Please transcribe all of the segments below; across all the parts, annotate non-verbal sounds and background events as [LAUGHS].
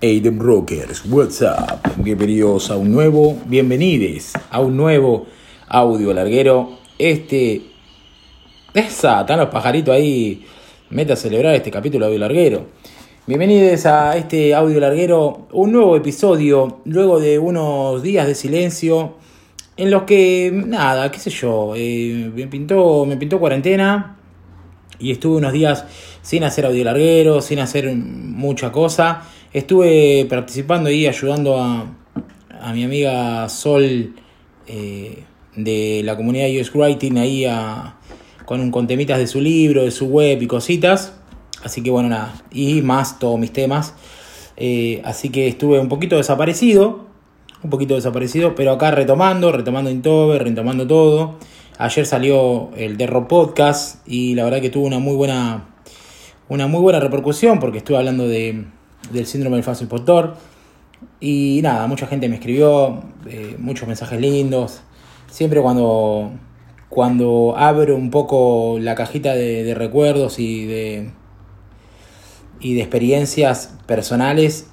Aiden Rockers, what's up? Bienvenidos a un nuevo, bienvenides a un nuevo audio larguero. Este, esa, están los pajaritos ahí, meta a celebrar este capítulo audio larguero. Bienvenidos a este audio larguero, un nuevo episodio, luego de unos días de silencio, en los que, nada, qué sé yo, eh, me, pintó, me pintó cuarentena y estuve unos días sin hacer audio larguero, sin hacer mucha cosa. Estuve participando y ayudando a, a mi amiga Sol eh, de la comunidad US Writing ahí a, con, temitas de su libro, de su web y cositas. Así que bueno, nada. Y más todos mis temas. Eh, así que estuve un poquito desaparecido. Un poquito desaparecido. Pero acá retomando, retomando Intover, retomando todo. Ayer salió el Derro Podcast. Y la verdad que tuvo una muy buena. Una muy buena repercusión. Porque estuve hablando de, del síndrome del falso. Y nada, mucha gente me escribió. Eh, muchos mensajes lindos. Siempre cuando. Cuando abro un poco la cajita de, de recuerdos y de, y de experiencias personales,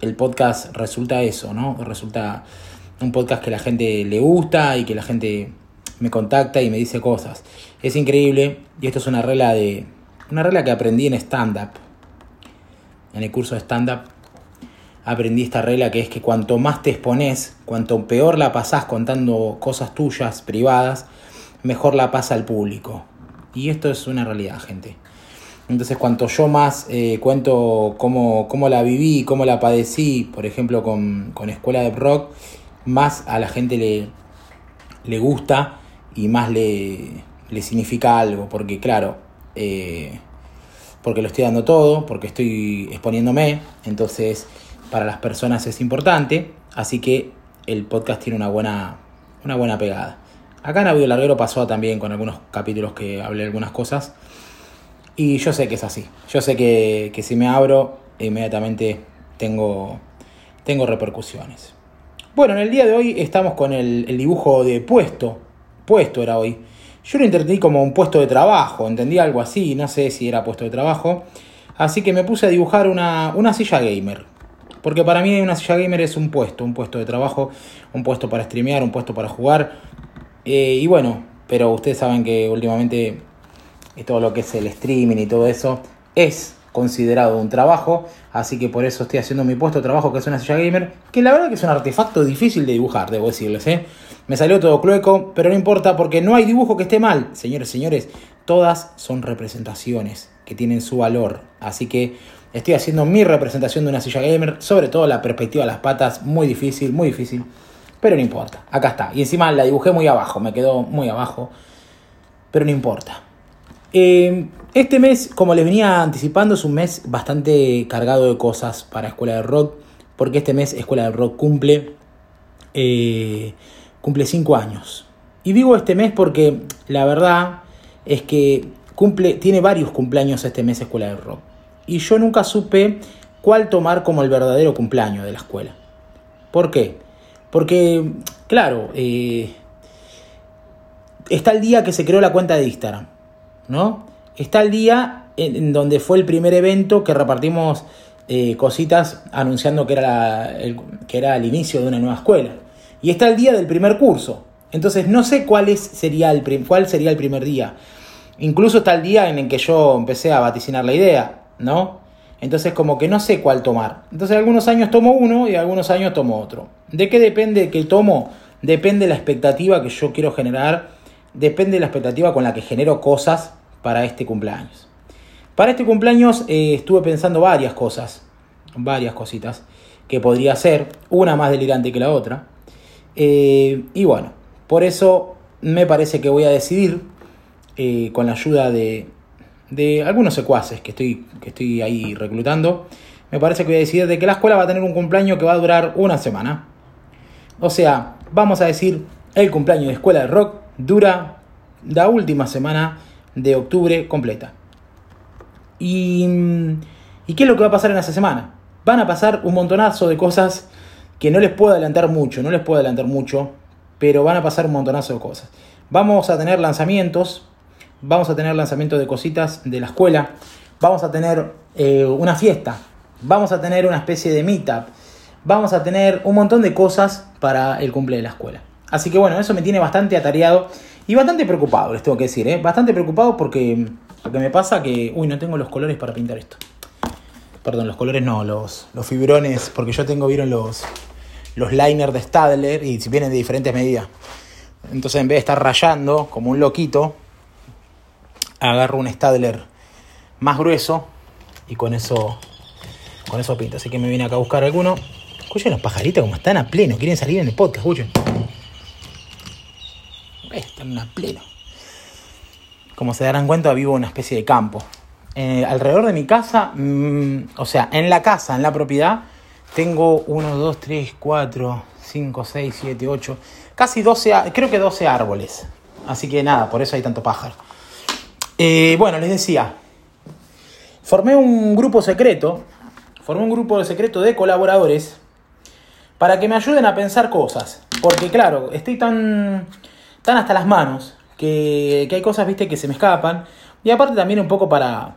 el podcast resulta eso, ¿no? Resulta un podcast que la gente le gusta y que la gente me contacta y me dice cosas. Es increíble y esto es una regla de una regla que aprendí en stand up. En el curso de stand up aprendí esta regla que es que cuanto más te expones, cuanto peor la pasás contando cosas tuyas privadas, mejor la pasa al público. Y esto es una realidad, gente. Entonces, cuanto yo más eh, cuento cómo, cómo, la viví, cómo la padecí, por ejemplo, con, con, Escuela de Rock, más a la gente le, le gusta y más le, le significa algo. Porque, claro, eh, porque lo estoy dando todo, porque estoy exponiéndome, entonces para las personas es importante. Así que el podcast tiene una buena, una buena pegada. Acá en Audio Larguero pasó también con algunos capítulos que hablé algunas cosas. Y yo sé que es así. Yo sé que, que si me abro, inmediatamente tengo, tengo repercusiones. Bueno, en el día de hoy estamos con el, el, dibujo de puesto. Puesto era hoy. Yo lo entendí como un puesto de trabajo, entendí algo así, no sé si era puesto de trabajo. Así que me puse a dibujar una, una silla gamer. Porque para mí una silla gamer es un puesto, un puesto de trabajo, un puesto para streamear, un puesto para jugar. Eh, y bueno, pero ustedes saben que últimamente todo lo que es el streaming y todo eso es considerado un trabajo, así que por eso estoy haciendo mi puesto de trabajo que es una silla gamer, que la verdad que es un artefacto difícil de dibujar, debo decirles, ¿eh? Me salió todo clueco, pero no importa porque no hay dibujo que esté mal, señores, señores, todas son representaciones que tienen su valor, así que estoy haciendo mi representación de una silla gamer, sobre todo la perspectiva de las patas, muy difícil, muy difícil, pero no importa, acá está, y encima la dibujé muy abajo, me quedó muy abajo, pero no importa. Eh, este mes, como les venía anticipando, es un mes bastante cargado de cosas para Escuela de Rock, porque este mes Escuela de Rock cumple, eh, cumple 5 años. Y digo este mes porque la verdad es que cumple, tiene varios cumpleaños este mes Escuela de Rock. Y yo nunca supe cuál tomar como el verdadero cumpleaños de la escuela. ¿Por qué? Porque, claro, eh, está el día que se creó la cuenta de Instagram. ¿no? Está el día en, donde fue el primer evento que repartimos eh, cositas anunciando que era, el, que era el inicio de una nueva escuela. Y está el día del primer curso. Entonces no sé cuál, sería el, cuál sería el primer día. Incluso está el día en el que yo empecé a vaticinar la idea, ¿no? Entonces como que no sé cuál tomar. Entonces algunos años tomo uno y algunos años tomo otro. ¿De qué depende que tomo? Depende de la expectativa que yo quiero generar. Depende de la expectativa con la que genero cosas para este cumpleaños. Para este cumpleaños eh, estuve pensando varias cosas, varias cositas que podría hacer, una más delirante que la otra. Eh, y bueno, por eso me parece que voy a decidir, eh, con la ayuda de, de algunos secuaces que estoy, que estoy ahí reclutando, me parece que voy a decidir de que la escuela va a tener un cumpleaños que va a durar una semana. O sea, vamos a decir, el cumpleaños de escuela de rock dura la última semana de octubre completa. Y, ¿Y qué es lo que va a pasar en esa semana? Van a pasar un montonazo de cosas que no les puedo adelantar mucho, no les puedo adelantar mucho, pero van a pasar un montonazo de cosas. Vamos a tener lanzamientos, vamos a tener lanzamientos de cositas de la escuela, vamos a tener eh, una fiesta, vamos a tener una especie de meetup, vamos a tener un montón de cosas para el cumple de la escuela. Así que bueno, eso me tiene bastante atareado y bastante preocupado, les tengo que decir, ¿eh? bastante preocupado porque lo que me pasa que, uy, no tengo los colores para pintar esto. Perdón, los colores no, los, los fibrones, porque yo tengo, vieron los, los liners de Stadler y vienen de diferentes medidas. Entonces en vez de estar rayando como un loquito, agarro un Stadler más grueso y con eso con eso pinto. Así que me viene acá a buscar alguno. Escuchen los pajaritos como están a pleno, quieren salir en el podcast, escuchen. Están a pleno. Como se darán cuenta, vivo en una especie de campo. Eh, alrededor de mi casa, mm, o sea, en la casa, en la propiedad, tengo 1, 2, 3, 4, 5, 6, 7, 8, casi 12, creo que 12 árboles. Así que nada, por eso hay tanto pájaro. Eh, bueno, les decía, formé un grupo secreto, formé un grupo secreto de colaboradores para que me ayuden a pensar cosas. Porque claro, estoy tan, tan hasta las manos que, hay cosas, viste, que se me escapan. Y aparte también un poco para,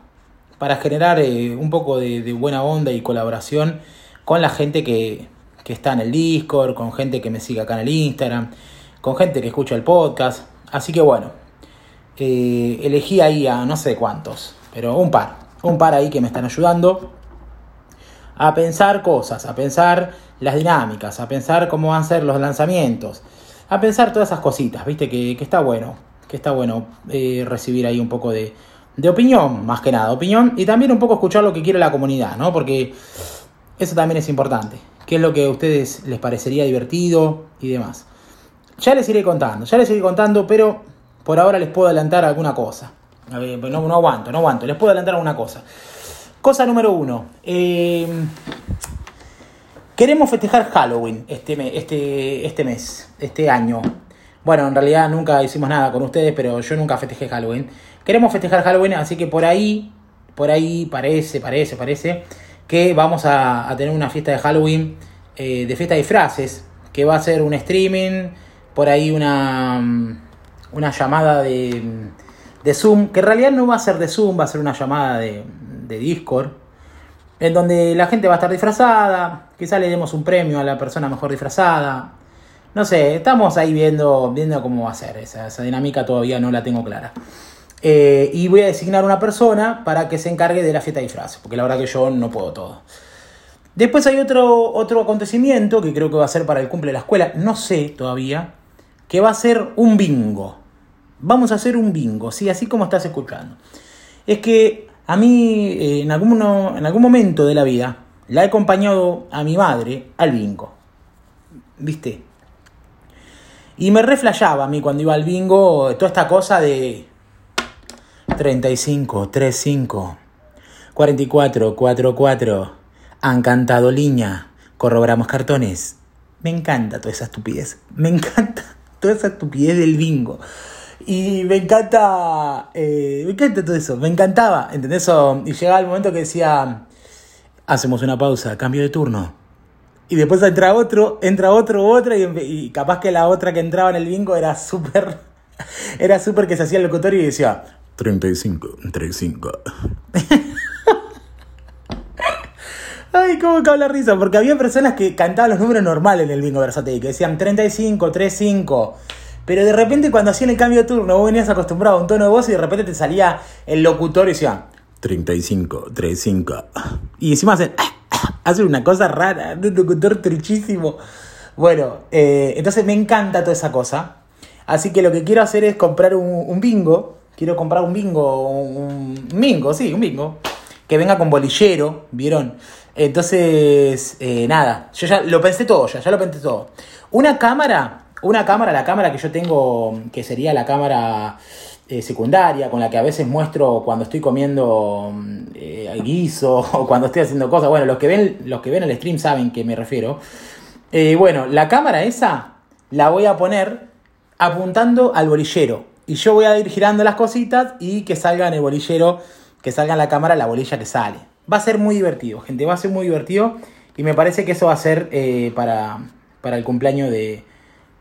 para generar eh, un poco de, buena onda y colaboración con la gente que, que está en el Discord, con gente que me sigue acá en el Instagram, con gente que escucha el podcast. Así que bueno, eh, elegí ahí a no sé cuántos, pero un par, un par ahí que me están ayudando a pensar cosas, a pensar las dinámicas, a pensar cómo van a ser los lanzamientos, a pensar todas esas cositas, viste, que, está bueno, que está bueno eh, recibir ahí un poco de, de opinión, más que nada, opinión, y también un poco escuchar lo que quiere la comunidad, ¿no? Porque eso también es importante, qué es lo que a ustedes les parecería divertido y demás. Ya les iré contando, ya les iré contando, pero por ahora les puedo adelantar alguna cosa. No, no aguanto, no aguanto. Les puedo adelantar alguna cosa. Cosa número uno. Eh, queremos festejar Halloween este, este, este mes, este año. Bueno, en realidad nunca hicimos nada con ustedes, pero yo nunca festejé Halloween. Queremos festejar Halloween, así que por ahí, por ahí parece, parece, parece que vamos a, tener una fiesta de Halloween, eh, de fiesta de disfraces, que va a ser un streaming, por ahí una una llamada de, de, Zoom, que en realidad no va a ser de Zoom, va a ser una llamada de, de Discord, en donde la gente va a estar disfrazada, quizá le demos un premio a la persona mejor disfrazada. No sé, estamos ahí viendo, viendo cómo va a ser, esa dinámica todavía no la tengo clara. Eh, y voy a designar una persona para que se encargue de la fiesta de disfraz, porque la verdad que yo no puedo todo. Después hay otro, otro acontecimiento que creo que va a ser para el cumple de la escuela, no sé todavía, que va a ser un bingo. Vamos a hacer un bingo, sí, así como estás escuchando. Es que a mí eh, en, algún, en algún momento de la vida la he acompañado a mi madre al bingo. ¿Viste? Y me reflejaba a mí cuando iba al bingo toda esta cosa de 35, 35, 44, 44, han cantado liña, corroboramos cartones. Me encanta toda esa estupidez. Me encanta [LAUGHS] toda esa estupidez del bingo. Y me encanta, eh, me encanta todo eso, me encantaba, ¿entendés? Y llegaba el momento que decía, hacemos una pausa, cambio de turno. Y después entra otro, entra otro, otra, y, capaz que la otra que entraba en el bingo era súper, [LAUGHS] era súper que se hacía el locutorio y decía, 35, 35. [LAUGHS] Ay, cómo cago la risa, porque había personas que cantaban los números normales en el bingo versátil, que decían 35, 35. Pero de repente cuando hacían el cambio de turno, vos venías acostumbrado a un tono de voz y de repente te salía el locutor y decía 35, 35. Y encima hacen, [LAUGHS] hacen una cosa rara, un locutor truchísimo. Bueno, eh, entonces me encanta toda esa cosa. Así que lo que quiero hacer es comprar un, bingo. Quiero comprar un bingo, un, bingo, sí, un bingo. Que venga con bolillero, ¿vieron? Entonces, eh, nada, yo ya lo pensé todo, ya, ya lo pensé todo. Una cámara una cámara, la cámara que yo tengo, que sería la cámara eh, secundaria, con la que a veces muestro cuando estoy comiendo eh, guiso [LAUGHS] o cuando estoy haciendo cosas. Bueno, los que ven, los que ven el stream saben que me refiero. Eh, bueno, la cámara esa la voy a poner apuntando al bolillero. Y yo voy a ir girando las cositas y que salga en el bolillero, que salga en la cámara la bolilla que sale. Va a ser muy divertido, gente, va a ser muy divertido. Y me parece que eso va a ser para, para el cumpleaños de,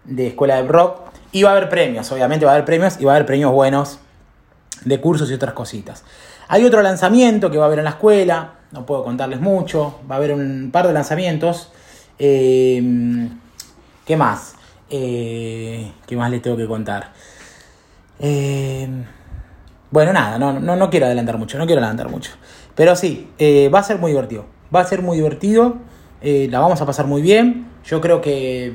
de escuela de rock. Y va a haber premios, obviamente va a haber premios y va a haber premios buenos de cursos y otras cositas. Hay otro lanzamiento que va a haber en la escuela, no puedo contarles mucho. Va a haber un par de lanzamientos. Eh, ¿Qué más? Eh, ¿Qué más les tengo que contar? Eh, bueno, nada, no, no, no, quiero adelantar mucho, no quiero adelantar mucho. Pero sí, va a ser muy divertido. Va a ser muy divertido. la vamos a pasar muy bien. Yo creo que,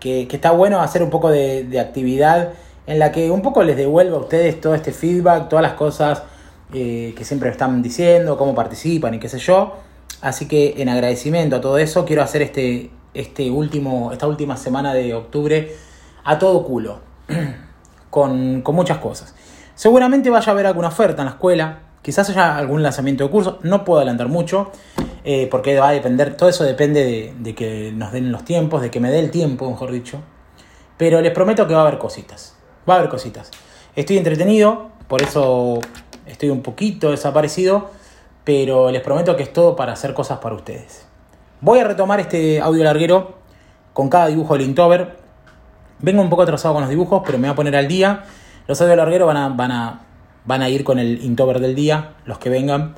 que, está bueno hacer un poco de, actividad en la que un poco les devuelva a ustedes todo este feedback, todas las cosas que siempre están diciendo, cómo participan y qué sé yo. Así que en agradecimiento a todo eso, quiero hacer este, este último, esta última semana de octubre a todo culo, [CLEARS THROAT] con, muchas cosas. Seguramente vaya a haber alguna oferta en la escuela, quizás haya algún lanzamiento de curso, no puedo adelantar mucho, eh, porque va a depender, todo eso depende de, de, que nos den los tiempos, de que me dé el tiempo, mejor dicho. Pero les prometo que va a haber cositas, va a haber cositas. Estoy entretenido, por eso estoy un poquito desaparecido, pero les prometo que es todo para hacer cosas para ustedes. Voy a retomar este audio larguero con cada dibujo del Inktober. Vengo un poco atrasado con los dibujos, pero me voy a poner al día. Los audio largueros van a, van a, van a ir con el Inktober del día, los que vengan.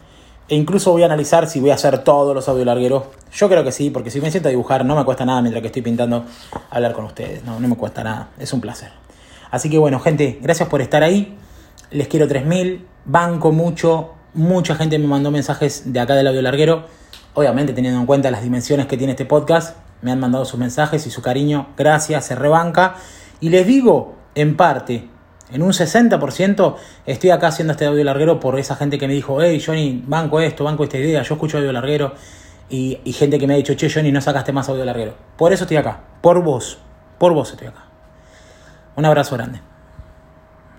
E incluso voy a analizar si voy a hacer todos los audio largueros. Yo creo que sí, porque si me siento a dibujar no me cuesta nada mientras que estoy pintando hablar con ustedes. No, no me cuesta nada. Es un placer. Así que bueno, gente, gracias por estar ahí. Les quiero 3000. Banco mucho Mucha gente me mandó mensajes de acá del audio larguero, obviamente teniendo en cuenta las dimensiones que tiene este podcast, me han mandado sus mensajes y su cariño, gracias, se rebanca. Y les digo, en parte, en un 60% estoy acá haciendo este audio larguero por esa gente que me dijo, hey Johnny, banco esto, banco esta idea, yo escucho audio larguero. Y, y gente que me ha dicho, che Johnny, no sacaste más audio larguero. Por eso estoy acá, por vos, por vos estoy acá. Un abrazo grande.